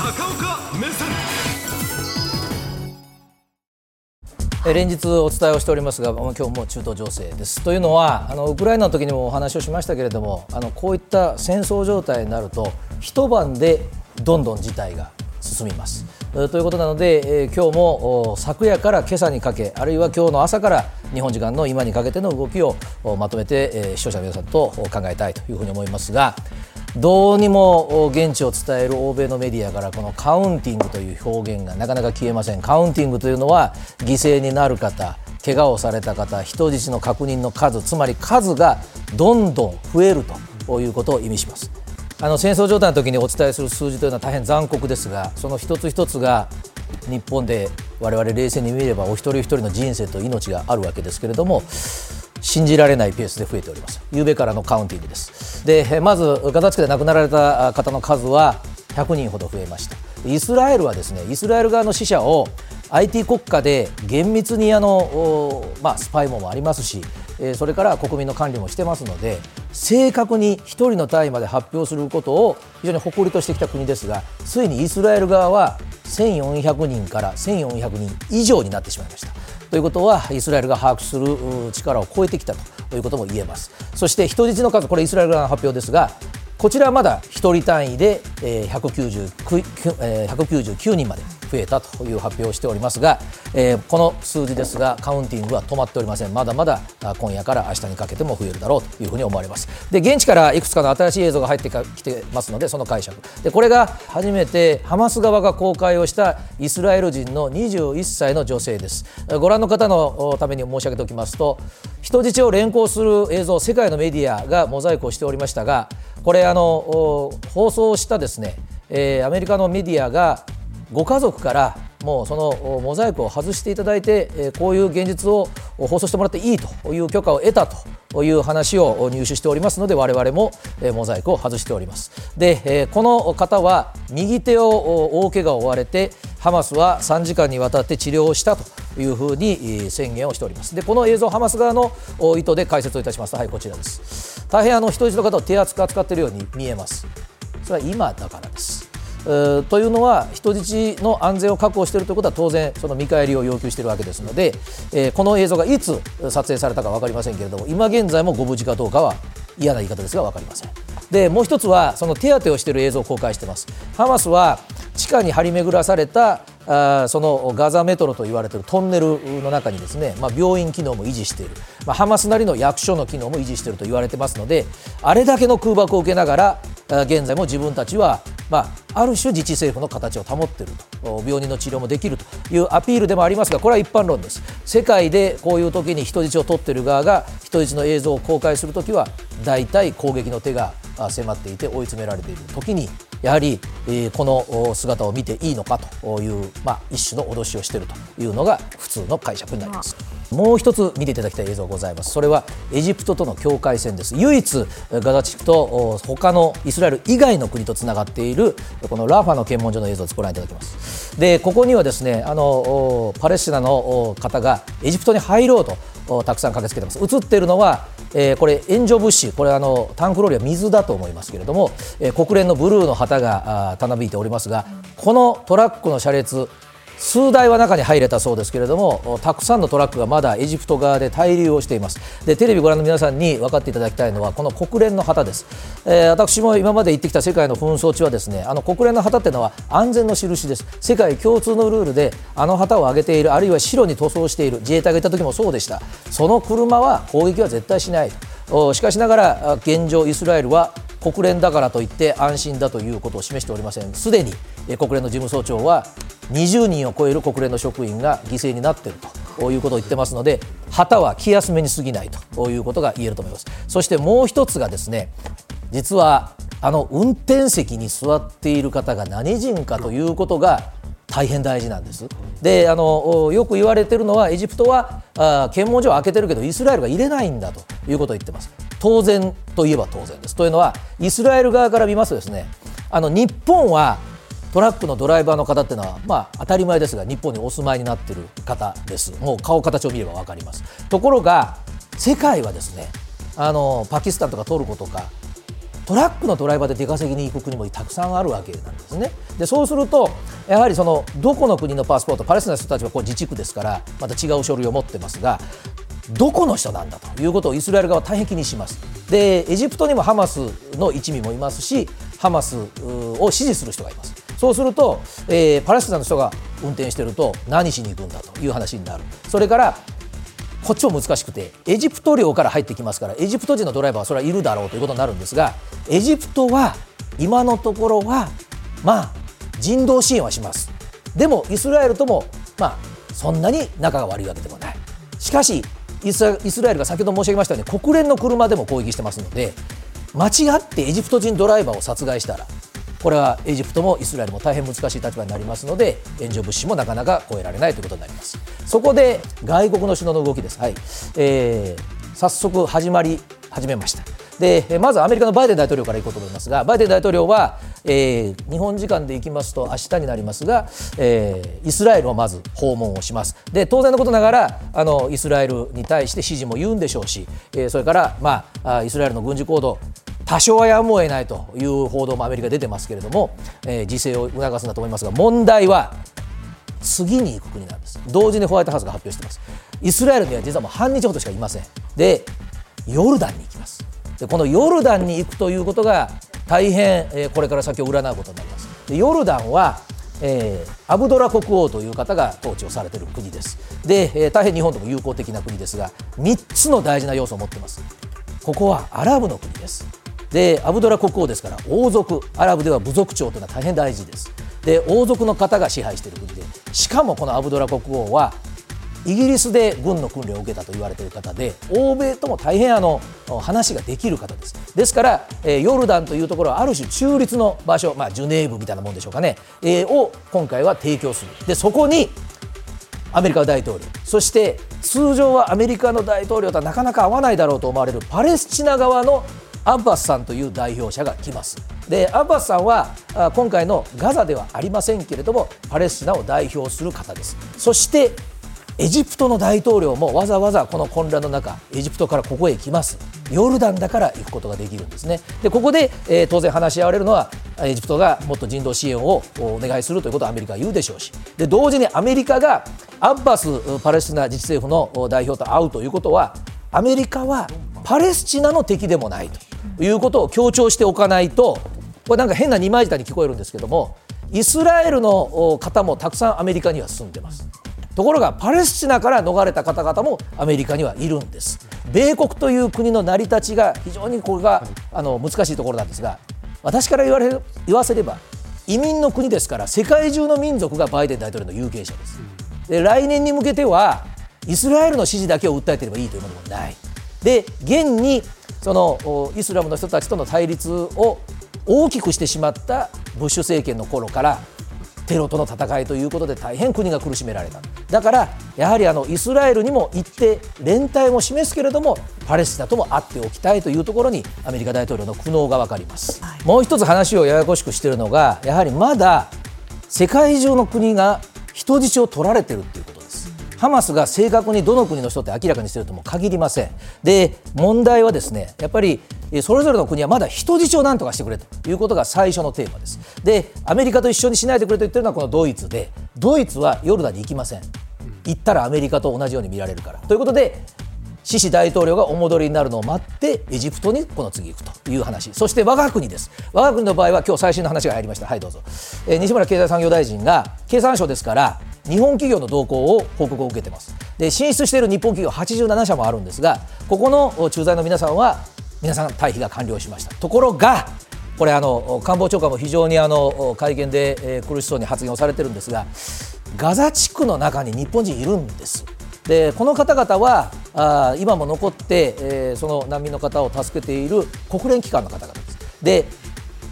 高岡目線連日お伝えをしておりますが、今日も中東情勢です。というのはあのウクライナの時にもお話をしましたけれどもあのこういった戦争状態になると一晩でどんどん事態が進みます。ということなので、えー、今日も昨夜から今朝にかけあるいは今日の朝から日本時間の今にかけての動きをまとめて、えー、視聴者の皆さんと考えたいというふうに思いますがどうにも現地を伝える欧米のメディアからこのカウンティングという表現がなかなか消えません。カウンティングというのは犠牲になる方怪我をされた方人質の確認の数つまり数がどんどん増えるということを意味します。あの戦争状態の時にお伝えする数字というのは大変残酷ですがその一つ一つが日本で我々冷静に見ればお一人一人の人生と命があるわけですけれども信じられないペースで増えております。夕べからのカウンティングです。でまずガザ地区で亡くなられた方の数は100人ほど増えました。イスラエルはですねイスラエル側の死者を IT 国家で厳密にあの、まあ、スパイ網もありますしそれから国民の管理もしてますので正確に1人の単位まで発表することを非常に誇りとしてきた国ですがついにイスラエル側は1400人から1400人以上になってしまいました。ということはイスラエルが把握する力を超えてきたということも言えます。そして人質の数これイスラエル側の発表ですがこちらはまだ1人単位で199人まで増えたという発表をしておりますが、この数字ですがカウンティングは止まっておりません。まだまだ今夜から明日にかけても増えるだろうというふうに思われます。で現地からいくつかの新しい映像が入ってきてますのでその解釈。でこれが初めてハマス側が公開をしたイスラエル人の21歳の女性です。ご覧の方のために申し上げておきますと人質を連行する映像世界のメディアがモザイクをしておりましたがこれあの放送したですね、えー、アメリカのメディアがご家族からもうそのモザイクを外していただいてえこういう現実を放送してもらっていいという許可を得たという話を入手しておりますので我々もえモザイクを外しております。でえこの方は右手を大怪我を負われてハマスは3時間にわたって治療をしたというふうに宣言をしております。でこの映像ハマス側の意図で解説をいたします。はいこちらです。大変あの人質の方を手厚く扱っているように見えます。それは今だからです。というのは人質の安全を確保しているということは当然その見返りを要求しているわけですので、え、この映像がいつ撮影されたか分かりませんけれども今現在もご無事かどうかは嫌な言い方ですが分かりません。でもう一つはその手当てをしている映像を公開しています。ハマスは地下に張り巡らされたあそのガザメトロと言われているトンネルの中にですね、まあ、病院機能も維持している、まあ、ハマスなりの役所の機能も維持していると言われてますのであれだけの空爆を受けながら現在も自分たちは、まあ、ある種自治政府の形を保っていると。病人の治療もできるというアピールでもありますがこれは一般論です。世界でこういう時に人質を取っている側が人質の映像を公開するときは大体攻撃の手が迫っていて追い詰められている時にやはり、えー、この姿を見ていいのかという、まあ、一種の脅しをしているというのが普通の解釈になります。もう一つ見ていただきたい映像がございます。それはエジプトとの境界線です。唯一ガザ地区と他のイスラエル以外の国とつながっているこのラファの検問所の映像です。ご覧いただきます。で、ここにはですね、あのパレスチナの方がエジプトに入ろうとたくさん駆けつけてます。映っているのはえー、これ援助物資これあのタンクローリーは水だと思いますけれども、えー、国連のブルーの旗がたなびいておりますがこのトラックの車列数台は中に入れたそうですけれどもたくさんのトラックがまだエジプト側で滞留をしています。でテレビご覧の皆さんに分かっていただきたいのはこの国連の旗です、えー、私も今まで行ってきた世界の紛争地はですねあの国連の旗っていうのは安全の印です。世界共通のルールであの旗を上げているあるいは白に塗装している自衛隊がいた時もそうでした。その車は攻撃は絶対しないしかしながら現状イスラエルは国連だからといって安心だということを示しておりません。すでに国連の事務総長は20人を超える国連の職員が犠牲になっているということを言ってますので旗は気休めに過ぎないということが言えると思います。そしてもう一つがですね実はあの運転席に座っている方が何人かということが大変大事なんです。であのよく言われているのはエジプトはあ検問所を開けてるけどイスラエルが入れないんだということを言ってます。当然といえば当然です。というのはイスラエル側から見ますとですねあの日本はトラックのドライバーの方っていうのは、まあ、当たり前ですが日本にお住まいになっている方ですもう顔形を見れば分かりますところが世界はですねあのパキスタンとかトルコとかトラックのドライバーで出稼ぎに行く国もたくさんあるわけなんですね。でそうするとやはりそのどこの国のパスポートパレスチナの人たちはこう自治区ですからまた違う書類を持ってますがどこの人なんだということをイスラエル側は大変気にします。でエジプトにもハマスの一味もいますしハマスを支持する人がいます。そうすると、えー、パレスチナの人が運転してると何しに行くんだという話になる。それからこっちも難しくてエジプト領から入ってきますからエジプト人のドライバーはそれはいるだろうということになるんですがエジプトは今のところはまあ人道支援はします。でもイスラエルともまあそんなに仲が悪いわけでもない。しかしイスラエルが先ほど申し上げましたように国連の車でも攻撃してますので間違ってエジプト人ドライバーを殺害したらこれはエジプトもイスラエルも大変難しい立場になりますので援助物資もなかなか超えられないということになります。そこで外国の首脳の動きです、はい。えー、早速始まり始めました。でまずアメリカのバイデン大統領からいこうと思いますがバイデン大統領は、えー、日本時間でいきますと明日になりますが、えー、イスラエルをまず訪問をします。で当然のことながらあのイスラエルに対して支持も言うんでしょうし、えー、それから、まあ、イスラエルの軍事行動多少はやむを得ないという報道もアメリカ出てますけれども、えー、自制を促すんだと思いますが問題は次に行く国なんです。同時にホワイトハウスが発表しています。イスラエルには実はもう半日ほどしかいません。でヨルダンに行きますでこのヨルダンに行くということが大変、えー、これから先を占うことになります。でヨルダンはえー、アブドラ国王という方が統治をされている国です。で、えー、大変日本とも友好的な国ですが3つの大事な要素を持っています。ここはアラブの国です。でアブドラ国王ですから王族アラブでは部族長というのは大変大事です。で王族の方が支配している国でしかもこのアブドラ国王はイギリスで軍の訓練を受けたと言われている方で欧米とも大変あの話ができる方です。ですから、えー、ヨルダンというところはある種中立の場所、まあ、ジュネーブみたいなもんでしょうかね、えー、を今回は提供する。でそこにアメリカ大統領そして通常はアメリカの大統領とはなかなか合わないだろうと思われるパレスチナ側のアッバスさんという代表者が来ます。でアッバスさんは今回のガザではありませんけれどもパレスチナを代表する方です。そしてエジプトの大統領もわざわざこの混乱の中エジプトからここへ来ます。ヨルダンだから行くことができるんですね。でここで、えー、当然話し合われるのはエジプトがもっと人道支援をお願いするということをアメリカは言うでしょうし。で同時にアメリカがアッバスパレスチナ自治政府の代表と会うということはアメリカはパレスチナの敵でもないと。いうことを強調しておかないとこれなんか変な二枚舌に聞こえるんですけどもイスラエルの方もたくさんアメリカには住んでます。ところがパレスチナから逃れた方々もアメリカにはいるんです。米国という国の成り立ちが非常にこれがあの難しいところなんですが私から言われ言わせれば移民の国ですから世界中の民族がバイデン大統領の有権者です。で来年に向けてはイスラエルの支持だけを訴えていればいいというものもない。で現にそのイスラムの人たちとの対立を大きくしてしまったブッシュ政権の頃からテロとの戦いということで大変国が苦しめられた。だからやはりあのイスラエルにも行って連帯も示すけれどもパレスチナとも会っておきたいというところにアメリカ大統領の苦悩が分かります、はい、もう一つ話をややこしくしているのがやはりまだ世界中の国が人質を取られているというハマスが正確にどの国の人って明らかにしているとも限りません。で問題はですねやっぱりそれぞれの国はまだ人質を何とかしてくれということが最初のテーマです。でアメリカと一緒にしないでくれと言ってるのはこのドイツでドイツはヨルダンに行きません。行ったらアメリカと同じように見られるから。ということでシシ大統領がお戻りになるのを待ってエジプトにこの次行くという話。そして我が国です。我が国の場合は今日最新の話が入りました。はいどうぞ、えー、西村経済産業大臣が経産省ですから日本企業の動向を報告を受けてます。で進出している日本企業87社もあるんですがここの駐在の皆さんは皆さん退避が完了しました。ところがこれあの官房長官も非常にあの会見で、苦しそうに発言をされてるんですがガザ地区の中に日本人いるんです。でこの方々はあ今も残って、えー、その難民の方を助けている国連機関の方々です。で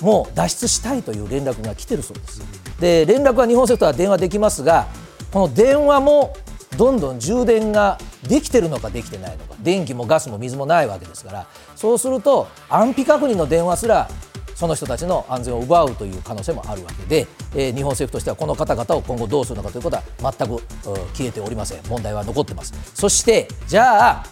もう脱出したいという連絡が来てるそうです。で連絡は日本政府とは電話できますがこの電話もどんどん充電ができてるのかできてないのか。電気もガスも水もないわけですから。そうすると安否確認の電話すらその人たちの安全を奪うという可能性もあるわけで、えー、日本政府としてはこの方々を今後どうするのかということは全く消えておりません。問題は残ってます。そしてじゃあ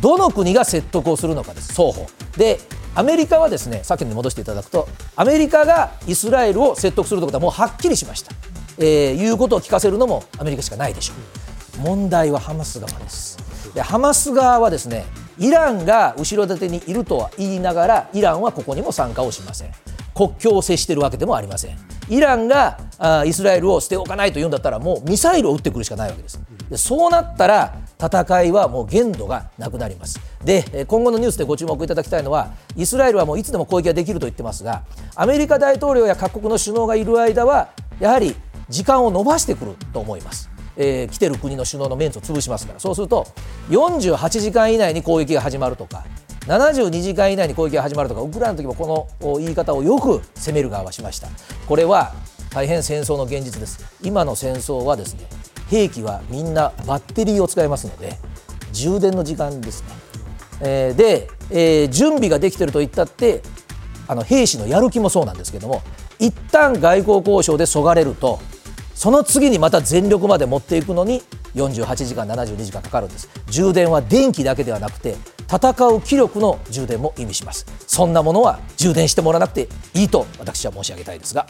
どの国が説得をするのかです。双方。でアメリカはですねさっきに戻していただくとアメリカがイスラエルを説得するということはもうはっきりしました、えー、いうことを聞かせるのもアメリカしかないでしょう。問題はハマス側です。でハマス側はですねイランが後ろ盾にいるとは言いながらイランはここにも参加をしません。国境を接しているわけでもありません。イランがあイスラエルを捨ておかないというんだったらもうミサイルを撃ってくるしかないわけです。でそうなったら戦いはもう限度がなくなります。で今後のニュースでご注目いただきたいのはイスラエルはもういつでも攻撃ができると言ってますがアメリカ大統領や各国の首脳がいる間はやはり時間を延ばしてくると思います。えー、来てる国の首脳のメンツを潰しますから。そうすると48時間以内に攻撃が始まるとか72時間以内に攻撃が始まるとかウクライナの時もこの言い方をよく攻める側はしました。これは大変戦争の現実です。今の戦争はですね兵器はみんなバッテリーを使いますので充電の時間ですね、えー、で、えー、準備ができてると言ったってあの兵士のやる気もそうなんですけども一旦外交交渉でそがれるとその次にまた全力まで持っていくのに48時間72時間かかるんです。充電は電気だけではなくて戦う気力の充電も意味します。そんなものは充電してもらわなくていいと私は申し上げたいですが。